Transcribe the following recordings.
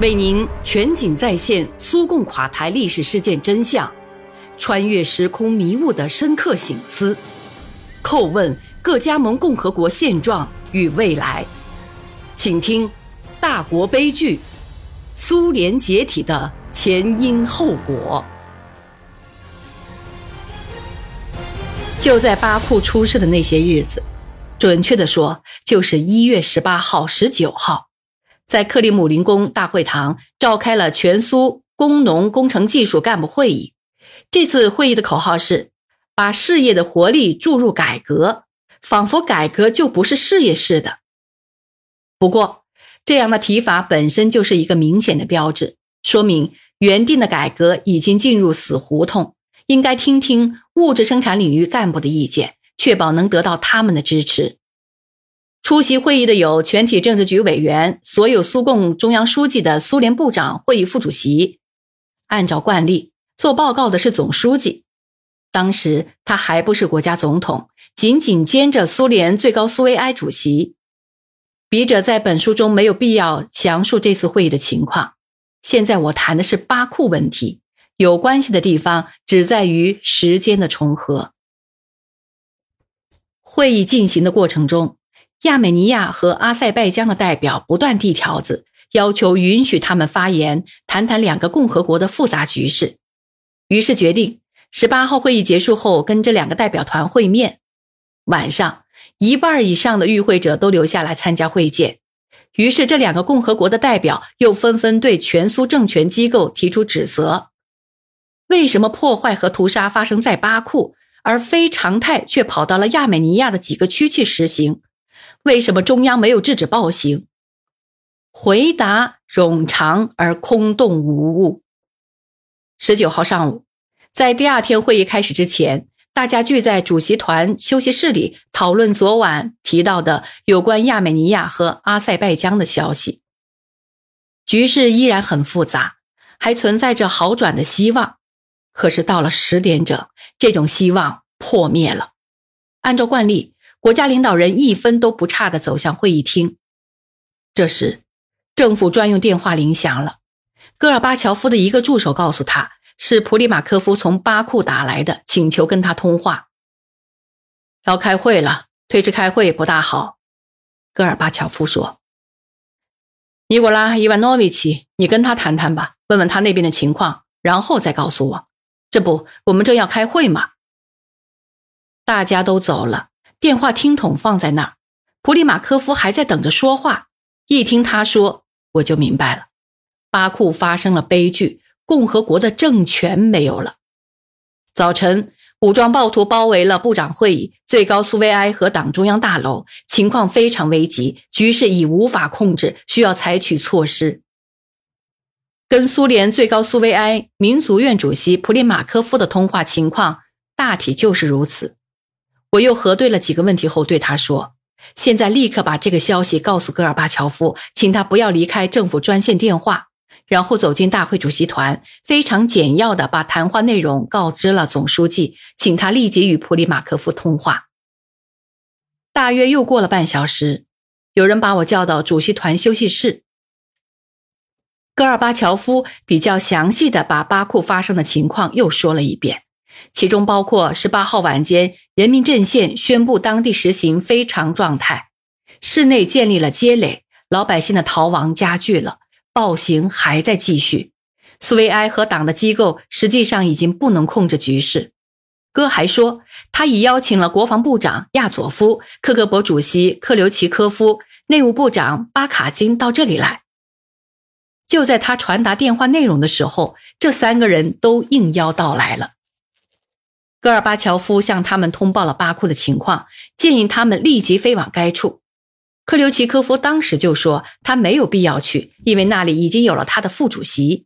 为您全景再现苏共垮台历史事件真相，穿越时空迷雾的深刻醒思，叩问各加盟共和国现状与未来。请听《大国悲剧：苏联解体的前因后果》。就在巴库出事的那些日子，准确的说，就是一月十八号、十九号。在克里姆林宫大会堂召开了全苏工农工程技术干部会议。这次会议的口号是：把事业的活力注入改革，仿佛改革就不是事业似的。不过，这样的提法本身就是一个明显的标志，说明原定的改革已经进入死胡同。应该听听物质生产领域干部的意见，确保能得到他们的支持。出席会议的有全体政治局委员、所有苏共中央书记的苏联部长会议副主席。按照惯例，做报告的是总书记。当时他还不是国家总统，仅仅兼着苏联最高苏维埃主席。笔者在本书中没有必要详述这次会议的情况。现在我谈的是巴库问题，有关系的地方只在于时间的重合。会议进行的过程中。亚美尼亚和阿塞拜疆的代表不断递条子，要求允许他们发言，谈谈两个共和国的复杂局势。于是决定，十八号会议结束后跟这两个代表团会面。晚上，一半以上的与会者都留下来参加会见。于是，这两个共和国的代表又纷纷对全苏政权机构提出指责：为什么破坏和屠杀发生在巴库，而非常态却跑到了亚美尼亚的几个区去实行？为什么中央没有制止暴行？回答冗长而空洞无物。十九号上午，在第二天会议开始之前，大家聚在主席团休息室里讨论昨晚提到的有关亚美尼亚和阿塞拜疆的消息。局势依然很复杂，还存在着好转的希望。可是到了十点整，这种希望破灭了。按照惯例。国家领导人一分都不差地走向会议厅。这时，政府专用电话铃响了。戈尔巴乔夫的一个助手告诉他，是普里马科夫从巴库打来的，请求跟他通话。要开会了，推迟开会不大好。戈尔巴乔夫说：“尼古拉·伊万诺维奇，你跟他谈谈吧，问问他那边的情况，然后再告诉我。这不，我们正要开会嘛。”大家都走了。电话听筒放在那儿，普里马科夫还在等着说话。一听他说，我就明白了，巴库发生了悲剧，共和国的政权没有了。早晨，武装暴徒包围了部长会议、最高苏维埃和党中央大楼，情况非常危急，局势已无法控制，需要采取措施。跟苏联最高苏维埃民族院主席普里马科夫的通话情况大体就是如此。我又核对了几个问题后，对他说：“现在立刻把这个消息告诉戈尔巴乔夫，请他不要离开政府专线电话。”然后走进大会主席团，非常简要的把谈话内容告知了总书记，请他立即与普里马科夫通话。大约又过了半小时，有人把我叫到主席团休息室。戈尔巴乔夫比较详细的把巴库发生的情况又说了一遍。其中包括十八号晚间，人民阵线宣布当地实行非常状态，市内建立了街垒，老百姓的逃亡加剧了，暴行还在继续。苏维埃和党的机构实际上已经不能控制局势。哥还说，他已邀请了国防部长亚佐夫、克格勃主席克留奇科夫、内务部长巴卡金到这里来。就在他传达电话内容的时候，这三个人都应邀到来了。戈尔巴乔夫向他们通报了巴库的情况，建议他们立即飞往该处。克留奇科夫当时就说他没有必要去，因为那里已经有了他的副主席。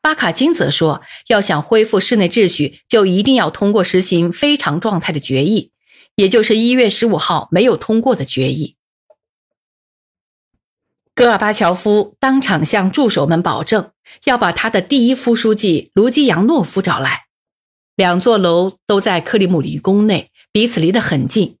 巴卡金则说，要想恢复室内秩序，就一定要通过实行非常状态的决议，也就是一月十五号没有通过的决议。戈尔巴乔夫当场向助手们保证，要把他的第一副书记卢基扬诺夫找来。两座楼都在克里姆林宫内，彼此离得很近。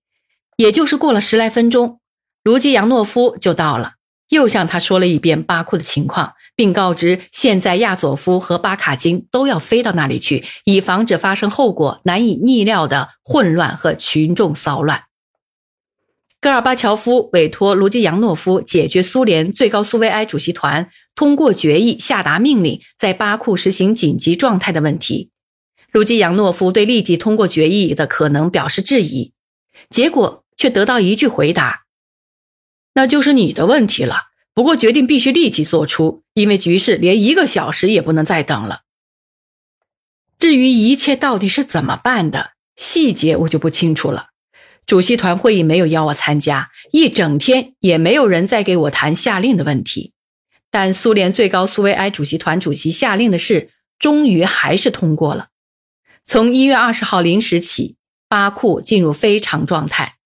也就是过了十来分钟，卢基扬诺夫就到了，又向他说了一遍巴库的情况，并告知现在亚佐夫和巴卡金都要飞到那里去，以防止发生后果难以逆料的混乱和群众骚乱。戈尔巴乔夫委托卢基扬诺夫解决苏联最高苏维埃主席团通过决议下达命令，在巴库实行紧急状态的问题。卢基扬诺夫对立即通过决议的可能表示质疑，结果却得到一句回答：“那就是你的问题了。不过决定必须立即做出，因为局势连一个小时也不能再等了。至于一切到底是怎么办的细节，我就不清楚了。”主席团会议没有邀我参加，一整天也没有人再给我谈下令的问题。但苏联最高苏维埃主席团主席下令的事，终于还是通过了。从一月二十号零时起，巴库进入非常状态。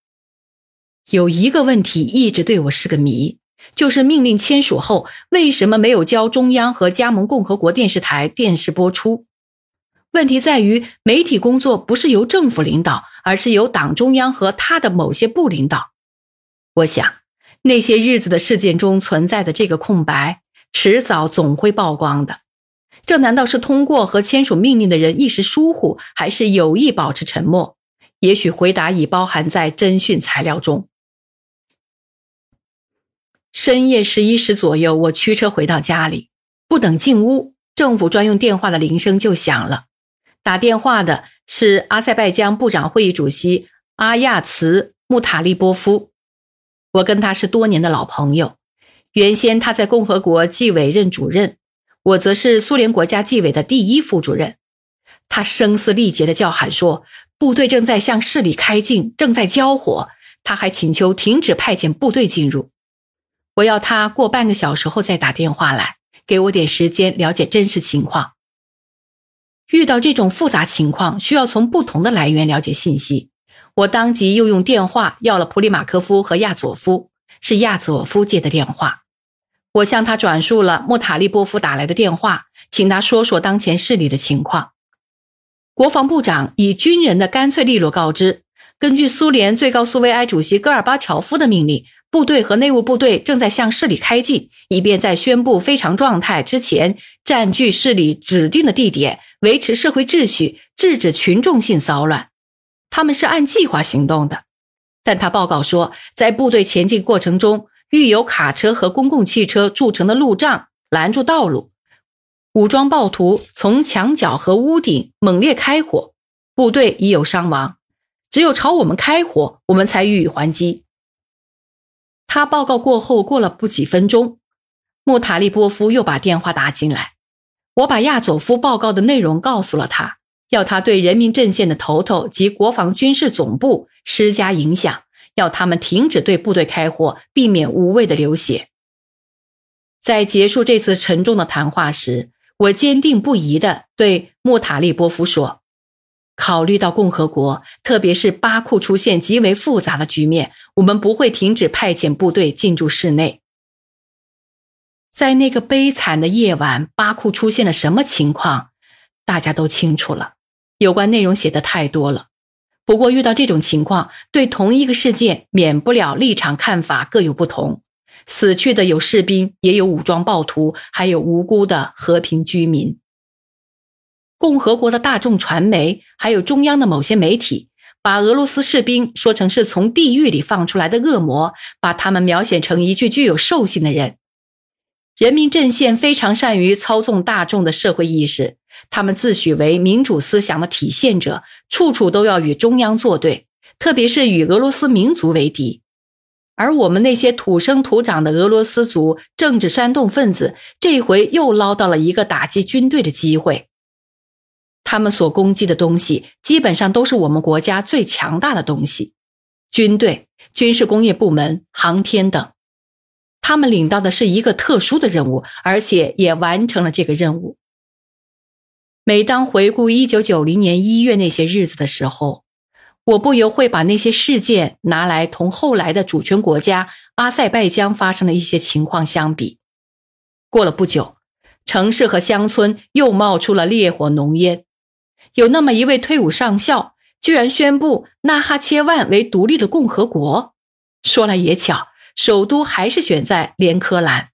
有一个问题一直对我是个谜，就是命令签署后，为什么没有交中央和加盟共和国电视台电视播出？问题在于，媒体工作不是由政府领导。而是由党中央和他的某些部领导。我想，那些日子的事件中存在的这个空白，迟早总会曝光的。这难道是通过和签署命令的人一时疏忽，还是有意保持沉默？也许回答已包含在侦讯材料中。深夜十一时左右，我驱车回到家里，不等进屋，政府专用电话的铃声就响了。打电话的是阿塞拜疆部长会议主席阿亚茨穆塔利波夫，我跟他是多年的老朋友。原先他在共和国纪委任主任，我则是苏联国家纪委的第一副主任。他声嘶力竭地叫喊说：“部队正在向市里开进，正在交火。”他还请求停止派遣部队进入。我要他过半个小时后再打电话来，给我点时间了解真实情况。遇到这种复杂情况，需要从不同的来源了解信息。我当即又用电话要了普里马科夫和亚佐夫，是亚佐夫接的电话。我向他转述了莫塔利波夫打来的电话，请他说说当前市里的情况。国防部长以军人的干脆利落告知：根据苏联最高苏维埃主席戈尔巴乔夫的命令，部队和内务部队正在向市里开进，以便在宣布非常状态之前占据市里指定的地点。维持社会秩序，制止群众性骚乱，他们是按计划行动的。但他报告说，在部队前进过程中，遇有卡车和公共汽车筑成的路障拦住道路，武装暴徒从墙角和屋顶猛烈开火，部队已有伤亡。只有朝我们开火，我们才予以还击。他报告过后，过了不几分钟，穆塔利波夫又把电话打进来。我把亚佐夫报告的内容告诉了他，要他对人民阵线的头头及国防军事总部施加影响，要他们停止对部队开火，避免无谓的流血。在结束这次沉重的谈话时，我坚定不移地对穆塔利波夫说：“考虑到共和国，特别是巴库出现极为复杂的局面，我们不会停止派遣部队进驻市内。”在那个悲惨的夜晚，巴库出现了什么情况？大家都清楚了。有关内容写的太多了。不过遇到这种情况，对同一个事件，免不了立场看法各有不同。死去的有士兵，也有武装暴徒，还有无辜的和平居民。共和国的大众传媒，还有中央的某些媒体，把俄罗斯士兵说成是从地狱里放出来的恶魔，把他们描写成一具具有兽性的人。人民阵线非常善于操纵大众的社会意识，他们自诩为民主思想的体现者，处处都要与中央作对，特别是与俄罗斯民族为敌。而我们那些土生土长的俄罗斯族政治煽动分子，这回又捞到了一个打击军队的机会。他们所攻击的东西，基本上都是我们国家最强大的东西：军队、军事工业部门、航天等。他们领到的是一个特殊的任务，而且也完成了这个任务。每当回顾一九九零年一月那些日子的时候，我不由会把那些事件拿来同后来的主权国家阿塞拜疆发生的一些情况相比。过了不久，城市和乡村又冒出了烈火浓烟。有那么一位退伍上校，居然宣布纳哈切万为独立的共和国。说来也巧。首都还是选在连科兰。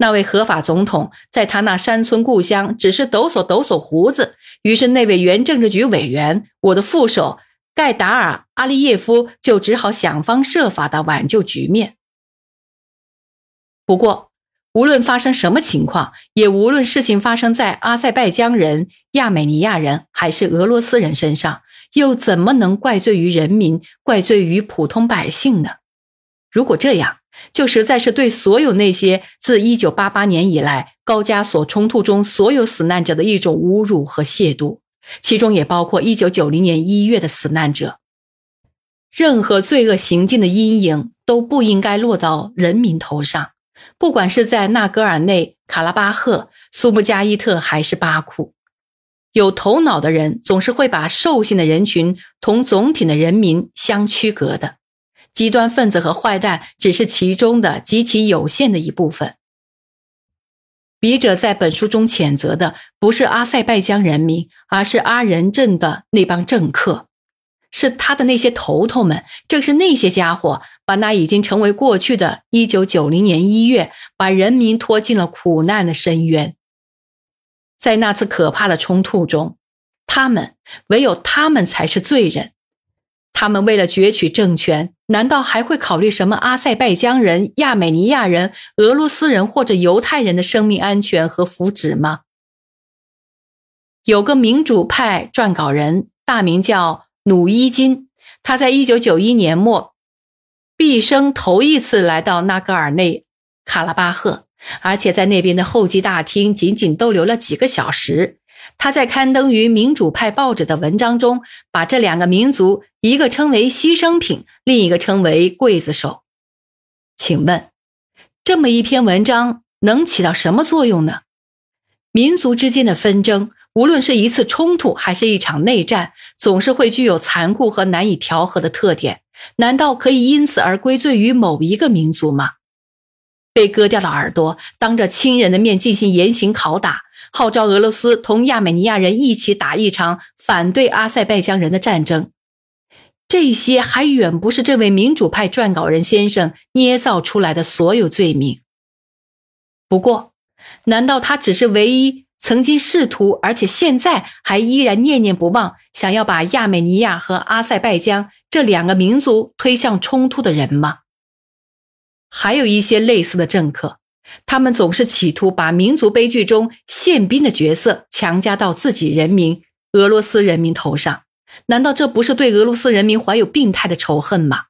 那位合法总统在他那山村故乡只是抖擞抖擞胡子，于是那位原政治局委员，我的副手盖达尔·阿利耶夫就只好想方设法的挽救局面。不过，无论发生什么情况，也无论事情发生在阿塞拜疆人、亚美尼亚人还是俄罗斯人身上，又怎么能怪罪于人民，怪罪于普通百姓呢？如果这样，就实在是对所有那些自1988年以来高加索冲突中所有死难者的一种侮辱和亵渎，其中也包括1990年1月的死难者。任何罪恶行径的阴影都不应该落到人民头上，不管是在纳戈尔内卡拉巴赫、苏布加伊特还是巴库。有头脑的人总是会把兽性的人群同总体的人民相区隔的。极端分子和坏蛋只是其中的极其有限的一部分。笔者在本书中谴责的不是阿塞拜疆人民，而是阿仁镇的那帮政客，是他的那些头头们。正是那些家伙，把那已经成为过去的1990年1月，把人民拖进了苦难的深渊。在那次可怕的冲突中，他们唯有他们才是罪人。他们为了攫取政权，难道还会考虑什么阿塞拜疆人、亚美尼亚人、俄罗斯人或者犹太人的生命安全和福祉吗？有个民主派撰稿人，大名叫努伊金，他在一九九一年末，毕生头一次来到纳戈尔内卡拉巴赫，而且在那边的候机大厅仅仅逗留了几个小时。他在刊登于民主派报纸的文章中，把这两个民族一个称为牺牲品，另一个称为刽子手。请问，这么一篇文章能起到什么作用呢？民族之间的纷争，无论是一次冲突还是一场内战，总是会具有残酷和难以调和的特点。难道可以因此而归罪于某一个民族吗？被割掉的耳朵，当着亲人的面进行严刑拷打。号召俄罗斯同亚美尼亚人一起打一场反对阿塞拜疆人的战争，这些还远不是这位民主派撰稿人先生捏造出来的所有罪名。不过，难道他只是唯一曾经试图，而且现在还依然念念不忘，想要把亚美尼亚和阿塞拜疆这两个民族推向冲突的人吗？还有一些类似的政客。他们总是企图把民族悲剧中宪兵的角色强加到自己人民俄罗斯人民头上，难道这不是对俄罗斯人民怀有病态的仇恨吗？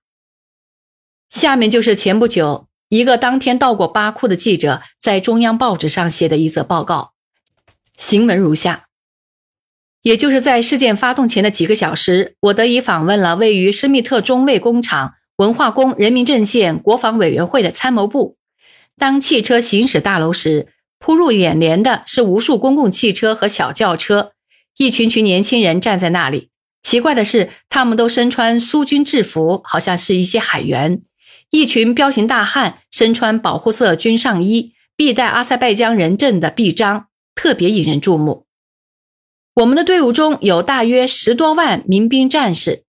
下面就是前不久一个当天到过巴库的记者在中央报纸上写的一则报告，行文如下：也就是在事件发动前的几个小时，我得以访问了位于施密特中卫工厂文化宫人民阵线国防委员会的参谋部。当汽车行驶大楼时，扑入眼帘的是无数公共汽车和小轿车，一群群年轻人站在那里。奇怪的是，他们都身穿苏军制服，好像是一些海员。一群彪形大汉身穿保护色军上衣，必带阿塞拜疆人证的臂章，特别引人注目。我们的队伍中有大约十多万民兵战士。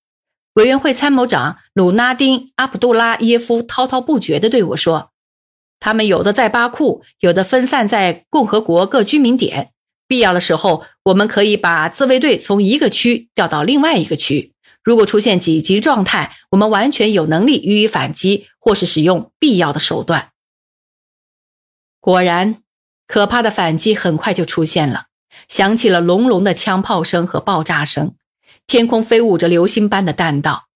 委员会参谋长鲁拉丁·阿卜杜拉耶夫滔滔不绝地对我说。他们有的在巴库，有的分散在共和国各居民点。必要的时候，我们可以把自卫队从一个区调到另外一个区。如果出现紧急状态，我们完全有能力予以反击，或是使用必要的手段。果然，可怕的反击很快就出现了，响起了隆隆的枪炮声和爆炸声，天空飞舞着流星般的弹道。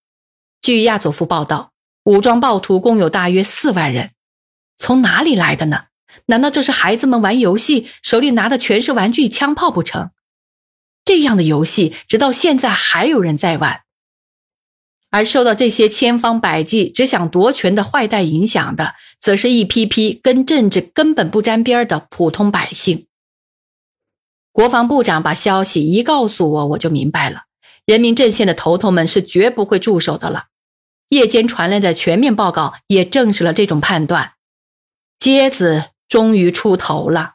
据亚佐夫报道，武装暴徒共有大约四万人。从哪里来的呢？难道这是孩子们玩游戏，手里拿的全是玩具枪炮不成？这样的游戏直到现在还有人在玩。而受到这些千方百计只想夺权的坏蛋影响的，则是一批批跟政治根本不沾边的普通百姓。国防部长把消息一告诉我，我就明白了，人民阵线的头头们是绝不会驻守的了。夜间传来的全面报告也证实了这种判断。蝎子终于出头了。